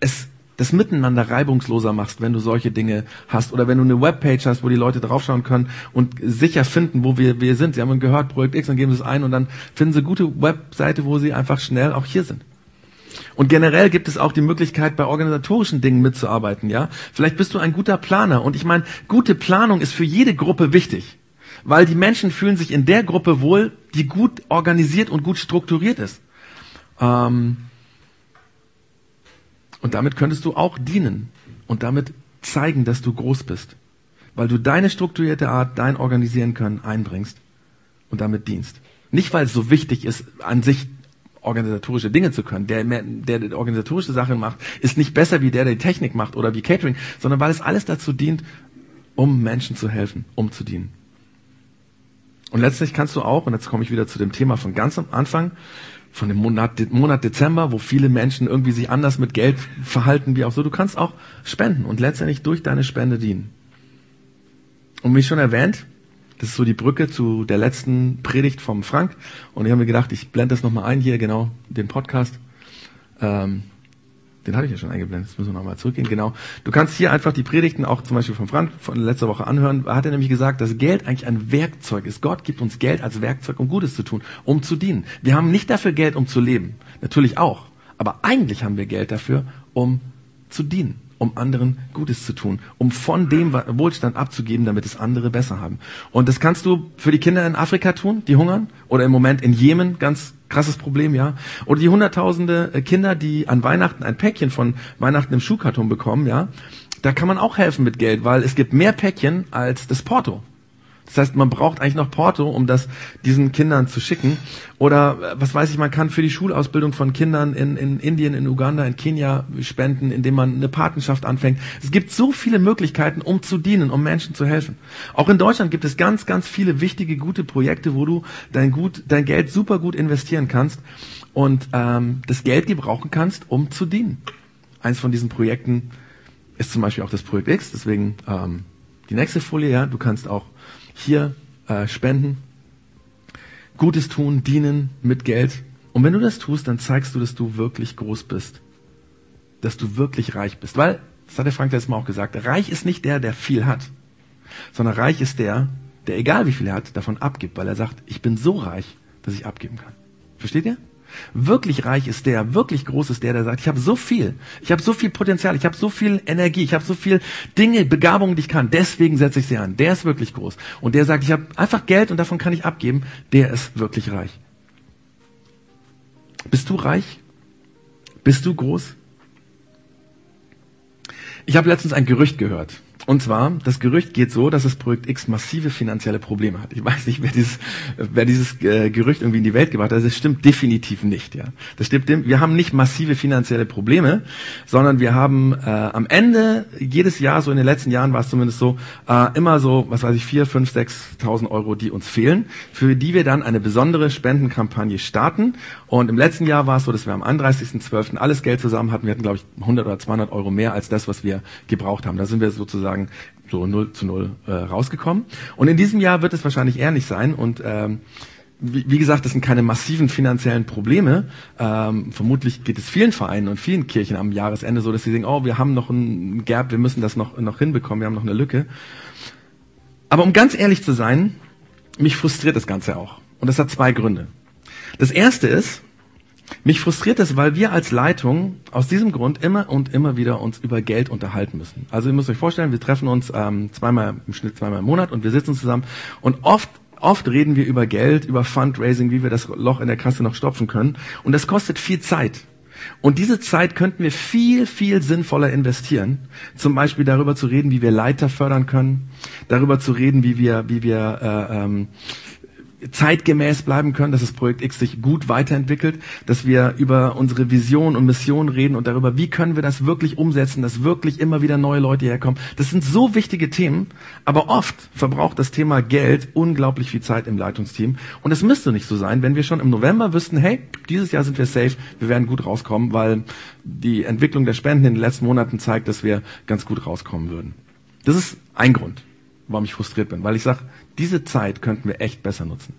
es das Miteinander reibungsloser machst, wenn du solche Dinge hast. Oder wenn du eine Webpage hast, wo die Leute draufschauen können und sicher finden, wo wir, wir sind. Sie haben gehört, Projekt X, dann geben sie es ein und dann finden sie gute Webseite, wo sie einfach schnell auch hier sind. Und generell gibt es auch die Möglichkeit, bei organisatorischen Dingen mitzuarbeiten, ja. Vielleicht bist du ein guter Planer. Und ich meine, gute Planung ist für jede Gruppe wichtig weil die Menschen fühlen sich in der Gruppe wohl, die gut organisiert und gut strukturiert ist. Ähm und damit könntest du auch dienen und damit zeigen, dass du groß bist, weil du deine strukturierte Art, dein Organisieren können einbringst und damit dienst. Nicht, weil es so wichtig ist, an sich organisatorische Dinge zu können. Der, der, der organisatorische Sachen macht, ist nicht besser wie der, der die Technik macht oder wie Catering, sondern weil es alles dazu dient, um Menschen zu helfen, um zu dienen. Und letztlich kannst du auch, und jetzt komme ich wieder zu dem Thema von ganz am Anfang, von dem Monat, Monat Dezember, wo viele Menschen irgendwie sich anders mit Geld verhalten, wie auch so, du kannst auch spenden und letztendlich durch deine Spende dienen. Und wie schon erwähnt, das ist so die Brücke zu der letzten Predigt vom Frank. Und ich habe mir gedacht, ich blende das nochmal ein hier, genau, den Podcast. Ähm, den hatte ich ja schon eingeblendet, jetzt müssen wir nochmal zurückgehen. Genau. Du kannst hier einfach die Predigten auch zum Beispiel von Frank von letzter Woche anhören. Da hat er nämlich gesagt, dass Geld eigentlich ein Werkzeug ist. Gott gibt uns Geld als Werkzeug, um Gutes zu tun, um zu dienen. Wir haben nicht dafür Geld, um zu leben. Natürlich auch. Aber eigentlich haben wir Geld dafür, um zu dienen um anderen Gutes zu tun, um von dem Wohlstand abzugeben, damit es andere besser haben. Und das kannst du für die Kinder in Afrika tun, die hungern, oder im Moment in Jemen, ganz krasses Problem, ja. Oder die hunderttausende äh, Kinder, die an Weihnachten ein Päckchen von Weihnachten im Schuhkarton bekommen, ja. Da kann man auch helfen mit Geld, weil es gibt mehr Päckchen als das Porto. Das heißt, man braucht eigentlich noch Porto, um das diesen Kindern zu schicken. Oder äh, was weiß ich, man kann für die Schulausbildung von Kindern in, in Indien, in Uganda, in Kenia spenden, indem man eine Patenschaft anfängt. Es gibt so viele Möglichkeiten, um zu dienen, um Menschen zu helfen. Auch in Deutschland gibt es ganz, ganz viele wichtige, gute Projekte, wo du dein, gut, dein Geld super gut investieren kannst und ähm, das Geld gebrauchen kannst, um zu dienen. Eins von diesen Projekten ist zum Beispiel auch das Projekt X. Deswegen ähm, die nächste Folie, ja, du kannst auch hier äh, spenden, Gutes tun, dienen mit Geld. Und wenn du das tust, dann zeigst du, dass du wirklich groß bist. Dass du wirklich reich bist. Weil, das hat der Frank letztes Mal auch gesagt, reich ist nicht der, der viel hat, sondern reich ist der, der egal wie viel er hat, davon abgibt, weil er sagt, ich bin so reich, dass ich abgeben kann. Versteht ihr? Wirklich reich ist der, wirklich groß ist der, der sagt, ich habe so viel, ich habe so viel Potenzial, ich habe so viel Energie, ich habe so viel Dinge, Begabungen, die ich kann, deswegen setze ich sie an. Der ist wirklich groß. Und der sagt, ich habe einfach Geld und davon kann ich abgeben, der ist wirklich reich. Bist du reich? Bist du groß? Ich habe letztens ein Gerücht gehört. Und zwar, das Gerücht geht so, dass das Projekt X massive finanzielle Probleme hat. Ich weiß nicht, wer dieses, wer dieses äh, Gerücht irgendwie in die Welt gebracht hat. Das stimmt definitiv nicht. Ja, das stimmt. Wir haben nicht massive finanzielle Probleme, sondern wir haben äh, am Ende jedes Jahr, so in den letzten Jahren war es zumindest so, äh, immer so, was weiß ich, vier, fünf, sechstausend Euro, die uns fehlen, für die wir dann eine besondere Spendenkampagne starten. Und im letzten Jahr war es so, dass wir am 31.12. alles Geld zusammen hatten. Wir hatten, glaube ich, 100 oder 200 Euro mehr als das, was wir gebraucht haben. Da sind wir sozusagen sozusagen so null zu null äh, rausgekommen. Und in diesem Jahr wird es wahrscheinlich nicht sein. Und ähm, wie, wie gesagt, das sind keine massiven finanziellen Probleme. Ähm, vermutlich geht es vielen Vereinen und vielen Kirchen am Jahresende so, dass sie denken, oh, wir haben noch ein Gap, wir müssen das noch, noch hinbekommen, wir haben noch eine Lücke. Aber um ganz ehrlich zu sein, mich frustriert das Ganze auch. Und das hat zwei Gründe. Das erste ist, mich frustriert es, weil wir als Leitung aus diesem Grund immer und immer wieder uns über Geld unterhalten müssen. Also ihr müsst euch vorstellen, wir treffen uns ähm, zweimal im Schnitt zweimal im Monat und wir sitzen zusammen und oft oft reden wir über Geld, über Fundraising, wie wir das Loch in der Kasse noch stopfen können und das kostet viel Zeit. Und diese Zeit könnten wir viel, viel sinnvoller investieren. Zum Beispiel darüber zu reden, wie wir Leiter fördern können, darüber zu reden, wie wir, wie wir äh, ähm, zeitgemäß bleiben können, dass das Projekt X sich gut weiterentwickelt, dass wir über unsere Vision und Mission reden und darüber, wie können wir das wirklich umsetzen, dass wirklich immer wieder neue Leute herkommen. Das sind so wichtige Themen, aber oft verbraucht das Thema Geld unglaublich viel Zeit im Leitungsteam und es müsste nicht so sein, wenn wir schon im November wüssten, hey, dieses Jahr sind wir safe, wir werden gut rauskommen, weil die Entwicklung der Spenden in den letzten Monaten zeigt, dass wir ganz gut rauskommen würden. Das ist ein Grund, warum ich frustriert bin, weil ich sage, diese Zeit könnten wir echt besser nutzen.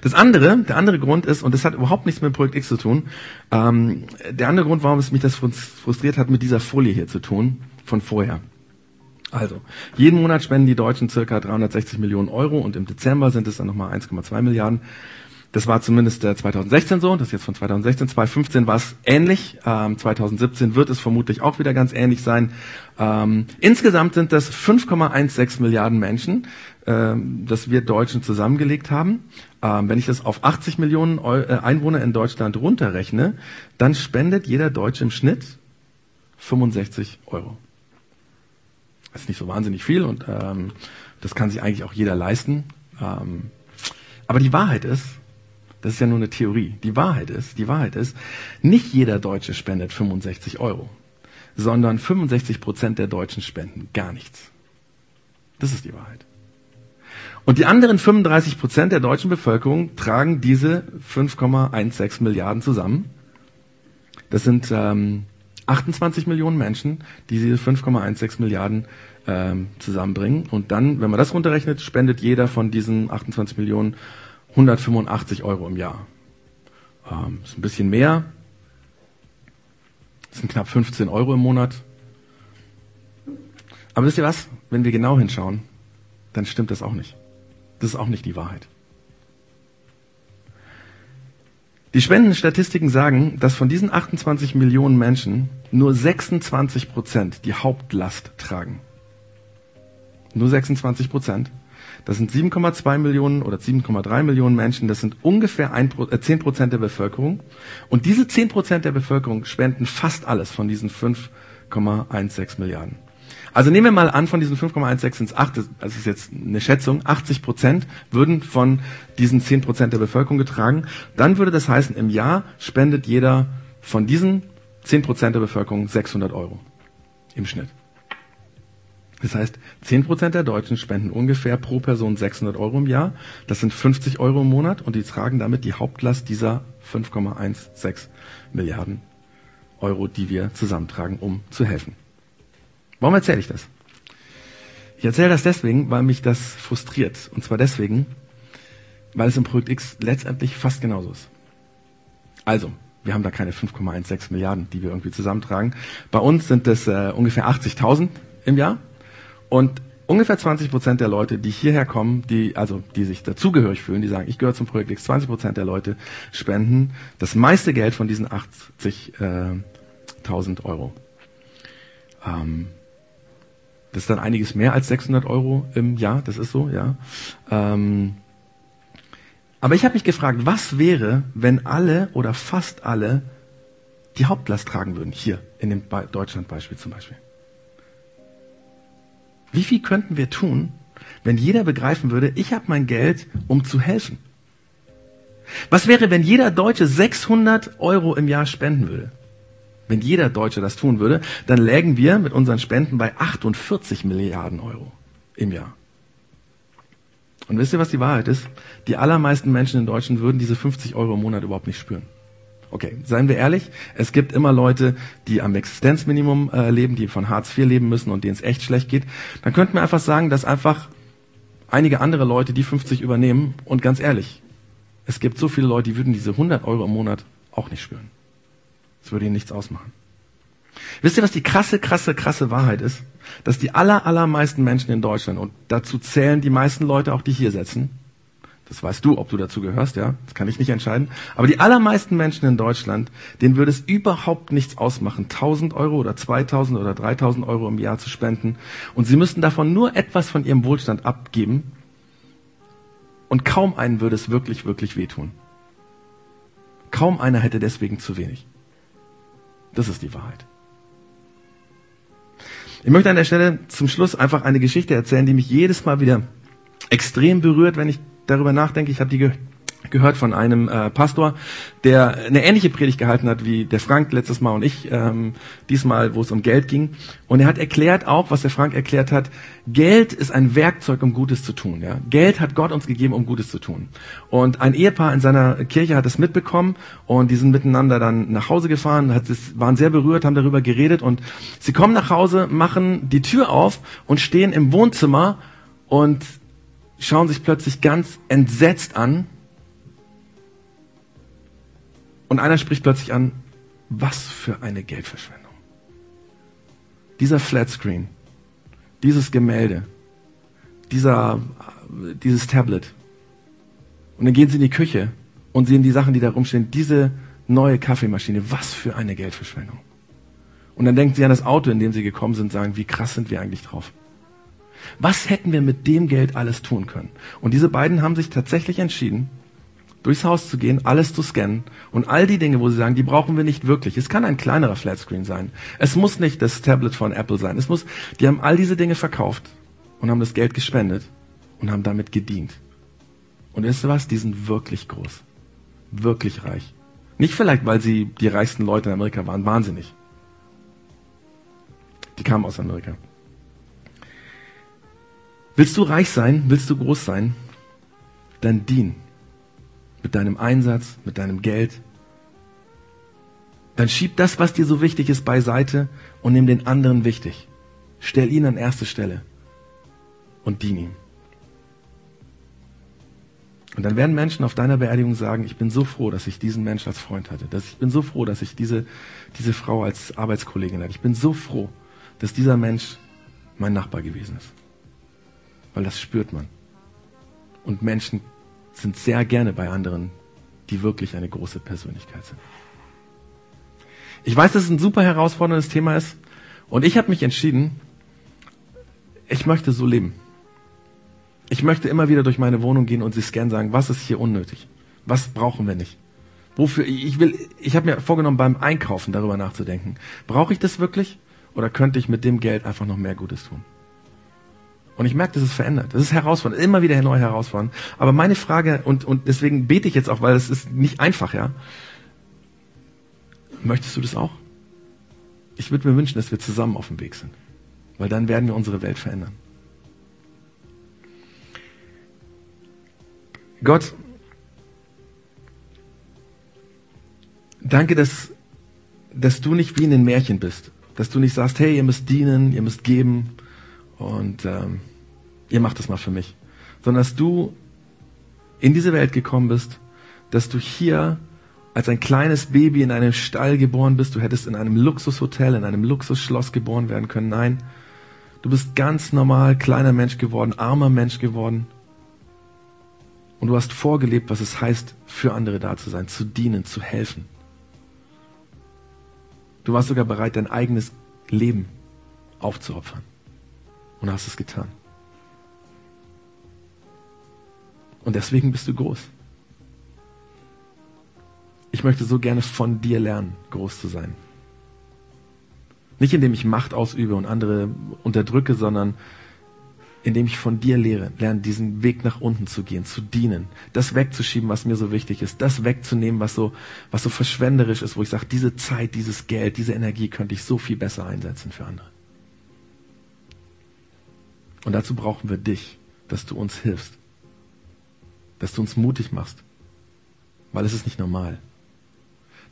Das andere, der andere Grund ist, und das hat überhaupt nichts mit Projekt X zu tun, ähm, der andere Grund, warum es mich das frustriert hat, mit dieser Folie hier zu tun, von vorher. Also, jeden Monat spenden die Deutschen circa 360 Millionen Euro und im Dezember sind es dann nochmal 1,2 Milliarden. Das war zumindest äh, 2016 so, das ist jetzt von 2016. 2015 war es ähnlich. Ähm, 2017 wird es vermutlich auch wieder ganz ähnlich sein. Ähm, insgesamt sind das 5,16 Milliarden Menschen, ähm, das wir Deutschen zusammengelegt haben. Ähm, wenn ich das auf 80 Millionen äh, Einwohner in Deutschland runterrechne, dann spendet jeder Deutsche im Schnitt 65 Euro. Das ist nicht so wahnsinnig viel und ähm, das kann sich eigentlich auch jeder leisten. Ähm, aber die Wahrheit ist, das ist ja nur eine Theorie. Die Wahrheit ist, die Wahrheit ist, nicht jeder Deutsche spendet 65 Euro, sondern 65 Prozent der Deutschen spenden gar nichts. Das ist die Wahrheit. Und die anderen 35 Prozent der deutschen Bevölkerung tragen diese 5,16 Milliarden zusammen. Das sind ähm, 28 Millionen Menschen, die diese 5,16 Milliarden ähm, zusammenbringen. Und dann, wenn man das runterrechnet, spendet jeder von diesen 28 Millionen 185 Euro im Jahr. Ähm, ist ein bisschen mehr. Das sind knapp 15 Euro im Monat. Aber wisst ihr was? Wenn wir genau hinschauen, dann stimmt das auch nicht. Das ist auch nicht die Wahrheit. Die Spendenstatistiken sagen, dass von diesen 28 Millionen Menschen nur 26 Prozent die Hauptlast tragen. Nur 26 Prozent. Das sind 7,2 Millionen oder 7,3 Millionen Menschen. Das sind ungefähr 10 äh, Prozent der Bevölkerung. Und diese 10 Prozent der Bevölkerung spenden fast alles von diesen 5,16 Milliarden. Also nehmen wir mal an, von diesen 5,16 ins 8, das ist jetzt eine Schätzung, 80 Prozent würden von diesen 10 Prozent der Bevölkerung getragen. Dann würde das heißen, im Jahr spendet jeder von diesen 10 Prozent der Bevölkerung 600 Euro im Schnitt. Das heißt, 10 Prozent der Deutschen spenden ungefähr pro Person 600 Euro im Jahr. Das sind 50 Euro im Monat und die tragen damit die Hauptlast dieser 5,16 Milliarden Euro, die wir zusammentragen, um zu helfen. Warum erzähle ich das? Ich erzähle das deswegen, weil mich das frustriert. Und zwar deswegen, weil es im Projekt X letztendlich fast genauso ist. Also, wir haben da keine 5,16 Milliarden, die wir irgendwie zusammentragen. Bei uns sind es äh, ungefähr 80.000 im Jahr. Und ungefähr 20 Prozent der Leute, die hierher kommen, die, also, die sich dazugehörig fühlen, die sagen, ich gehöre zum Projekt X, 20 Prozent der Leute spenden das meiste Geld von diesen 80.000 äh, Euro. Ähm, das ist dann einiges mehr als 600 Euro im Jahr, das ist so, ja. Ähm, aber ich habe mich gefragt, was wäre, wenn alle oder fast alle die Hauptlast tragen würden, hier in dem Deutschlandbeispiel zum Beispiel. Wie viel könnten wir tun, wenn jeder begreifen würde, ich habe mein Geld, um zu helfen? Was wäre, wenn jeder Deutsche 600 Euro im Jahr spenden würde? Wenn jeder Deutsche das tun würde, dann lägen wir mit unseren Spenden bei 48 Milliarden Euro im Jahr. Und wisst ihr, was die Wahrheit ist? Die allermeisten Menschen in Deutschland würden diese 50 Euro im Monat überhaupt nicht spüren. Okay, seien wir ehrlich, es gibt immer Leute, die am Existenzminimum äh, leben, die von Hartz IV leben müssen und denen es echt schlecht geht. Dann könnten wir einfach sagen, dass einfach einige andere Leute die 50 übernehmen. Und ganz ehrlich, es gibt so viele Leute, die würden diese 100 Euro im Monat auch nicht spüren. Das würde ihnen nichts ausmachen. Wisst ihr, was die krasse, krasse, krasse Wahrheit ist? Dass die aller, allermeisten Menschen in Deutschland, und dazu zählen die meisten Leute auch, die hier sitzen, das weißt du, ob du dazu gehörst, ja, das kann ich nicht entscheiden, aber die allermeisten Menschen in Deutschland, denen würde es überhaupt nichts ausmachen, 1000 Euro oder 2000 oder 3000 Euro im Jahr zu spenden, und sie müssten davon nur etwas von ihrem Wohlstand abgeben, und kaum einen würde es wirklich, wirklich wehtun. Kaum einer hätte deswegen zu wenig. Das ist die Wahrheit. Ich möchte an der Stelle zum Schluss einfach eine Geschichte erzählen, die mich jedes Mal wieder extrem berührt, wenn ich darüber nachdenke. Ich habe die gehört von einem äh, Pastor, der eine ähnliche Predigt gehalten hat wie der Frank letztes Mal und ich ähm, diesmal, wo es um Geld ging. Und er hat erklärt auch, was der Frank erklärt hat, Geld ist ein Werkzeug, um Gutes zu tun. Ja? Geld hat Gott uns gegeben, um Gutes zu tun. Und ein Ehepaar in seiner Kirche hat es mitbekommen und die sind miteinander dann nach Hause gefahren, hat waren sehr berührt, haben darüber geredet und sie kommen nach Hause, machen die Tür auf und stehen im Wohnzimmer und schauen sich plötzlich ganz entsetzt an und einer spricht plötzlich an, was für eine Geldverschwendung. Dieser Flatscreen, dieses Gemälde, dieser, dieses Tablet. Und dann gehen sie in die Küche und sehen die Sachen, die da rumstehen. Diese neue Kaffeemaschine, was für eine Geldverschwendung. Und dann denken sie an das Auto, in dem sie gekommen sind, sagen, wie krass sind wir eigentlich drauf. Was hätten wir mit dem Geld alles tun können? Und diese beiden haben sich tatsächlich entschieden, durchs Haus zu gehen, alles zu scannen und all die Dinge, wo sie sagen, die brauchen wir nicht wirklich. Es kann ein kleinerer Flatscreen sein. Es muss nicht das Tablet von Apple sein. Es muss, die haben all diese Dinge verkauft und haben das Geld gespendet und haben damit gedient. Und wisst ihr was? Die sind wirklich groß. Wirklich reich. Nicht vielleicht, weil sie die reichsten Leute in Amerika waren. Wahnsinnig. Die kamen aus Amerika. Willst du reich sein? Willst du groß sein? Dann dien. Mit deinem Einsatz, mit deinem Geld. Dann schieb das, was dir so wichtig ist, beiseite und nimm den anderen wichtig. Stell ihn an erste Stelle und dien ihm. Und dann werden Menschen auf deiner Beerdigung sagen, ich bin so froh, dass ich diesen Mensch als Freund hatte. Dass ich bin so froh, dass ich diese, diese Frau als Arbeitskollegin hatte. Ich bin so froh, dass dieser Mensch mein Nachbar gewesen ist. Weil das spürt man. Und Menschen sind sehr gerne bei anderen, die wirklich eine große Persönlichkeit sind. Ich weiß, dass es ein super herausforderndes Thema ist. Und ich habe mich entschieden, ich möchte so leben. Ich möchte immer wieder durch meine Wohnung gehen und sie scannen sagen, was ist hier unnötig? Was brauchen wir nicht? Wofür ich will ich habe mir vorgenommen beim Einkaufen darüber nachzudenken. Brauche ich das wirklich oder könnte ich mit dem Geld einfach noch mehr Gutes tun? Und ich merke, das ist verändert. Das ist herausfordernd, immer wieder neu herausfordernd. Aber meine Frage, und, und deswegen bete ich jetzt auch, weil es ist nicht einfach, ja. Möchtest du das auch? Ich würde mir wünschen, dass wir zusammen auf dem Weg sind. Weil dann werden wir unsere Welt verändern. Gott, danke, dass, dass du nicht wie in den Märchen bist. Dass du nicht sagst, hey, ihr müsst dienen, ihr müsst geben und ähm, ihr macht das mal für mich. Sondern dass du in diese Welt gekommen bist, dass du hier als ein kleines Baby in einem Stall geboren bist. Du hättest in einem Luxushotel, in einem Luxusschloss geboren werden können. Nein, du bist ganz normal kleiner Mensch geworden, armer Mensch geworden. Und du hast vorgelebt, was es heißt, für andere da zu sein, zu dienen, zu helfen. Du warst sogar bereit, dein eigenes Leben aufzuopfern. Und hast es getan. Und deswegen bist du groß. Ich möchte so gerne von dir lernen, groß zu sein. Nicht indem ich Macht ausübe und andere unterdrücke, sondern indem ich von dir lehre, lerne, diesen Weg nach unten zu gehen, zu dienen, das wegzuschieben, was mir so wichtig ist, das wegzunehmen, was so, was so verschwenderisch ist, wo ich sage, diese Zeit, dieses Geld, diese Energie könnte ich so viel besser einsetzen für andere. Und dazu brauchen wir dich, dass du uns hilfst, dass du uns mutig machst, weil es ist nicht normal.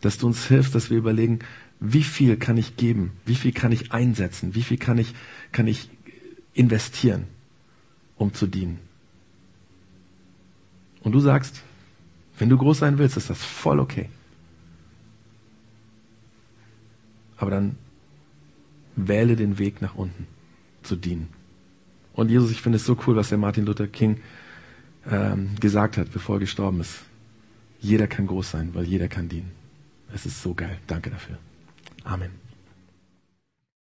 Dass du uns hilfst, dass wir überlegen, wie viel kann ich geben, wie viel kann ich einsetzen, wie viel kann ich, kann ich investieren um zu dienen. Und du sagst, wenn du groß sein willst, ist das voll okay. Aber dann wähle den Weg nach unten zu dienen. Und Jesus, ich finde es so cool, was der Martin Luther King ähm, gesagt hat, bevor er gestorben ist. Jeder kann groß sein, weil jeder kann dienen. Es ist so geil. Danke dafür. Amen.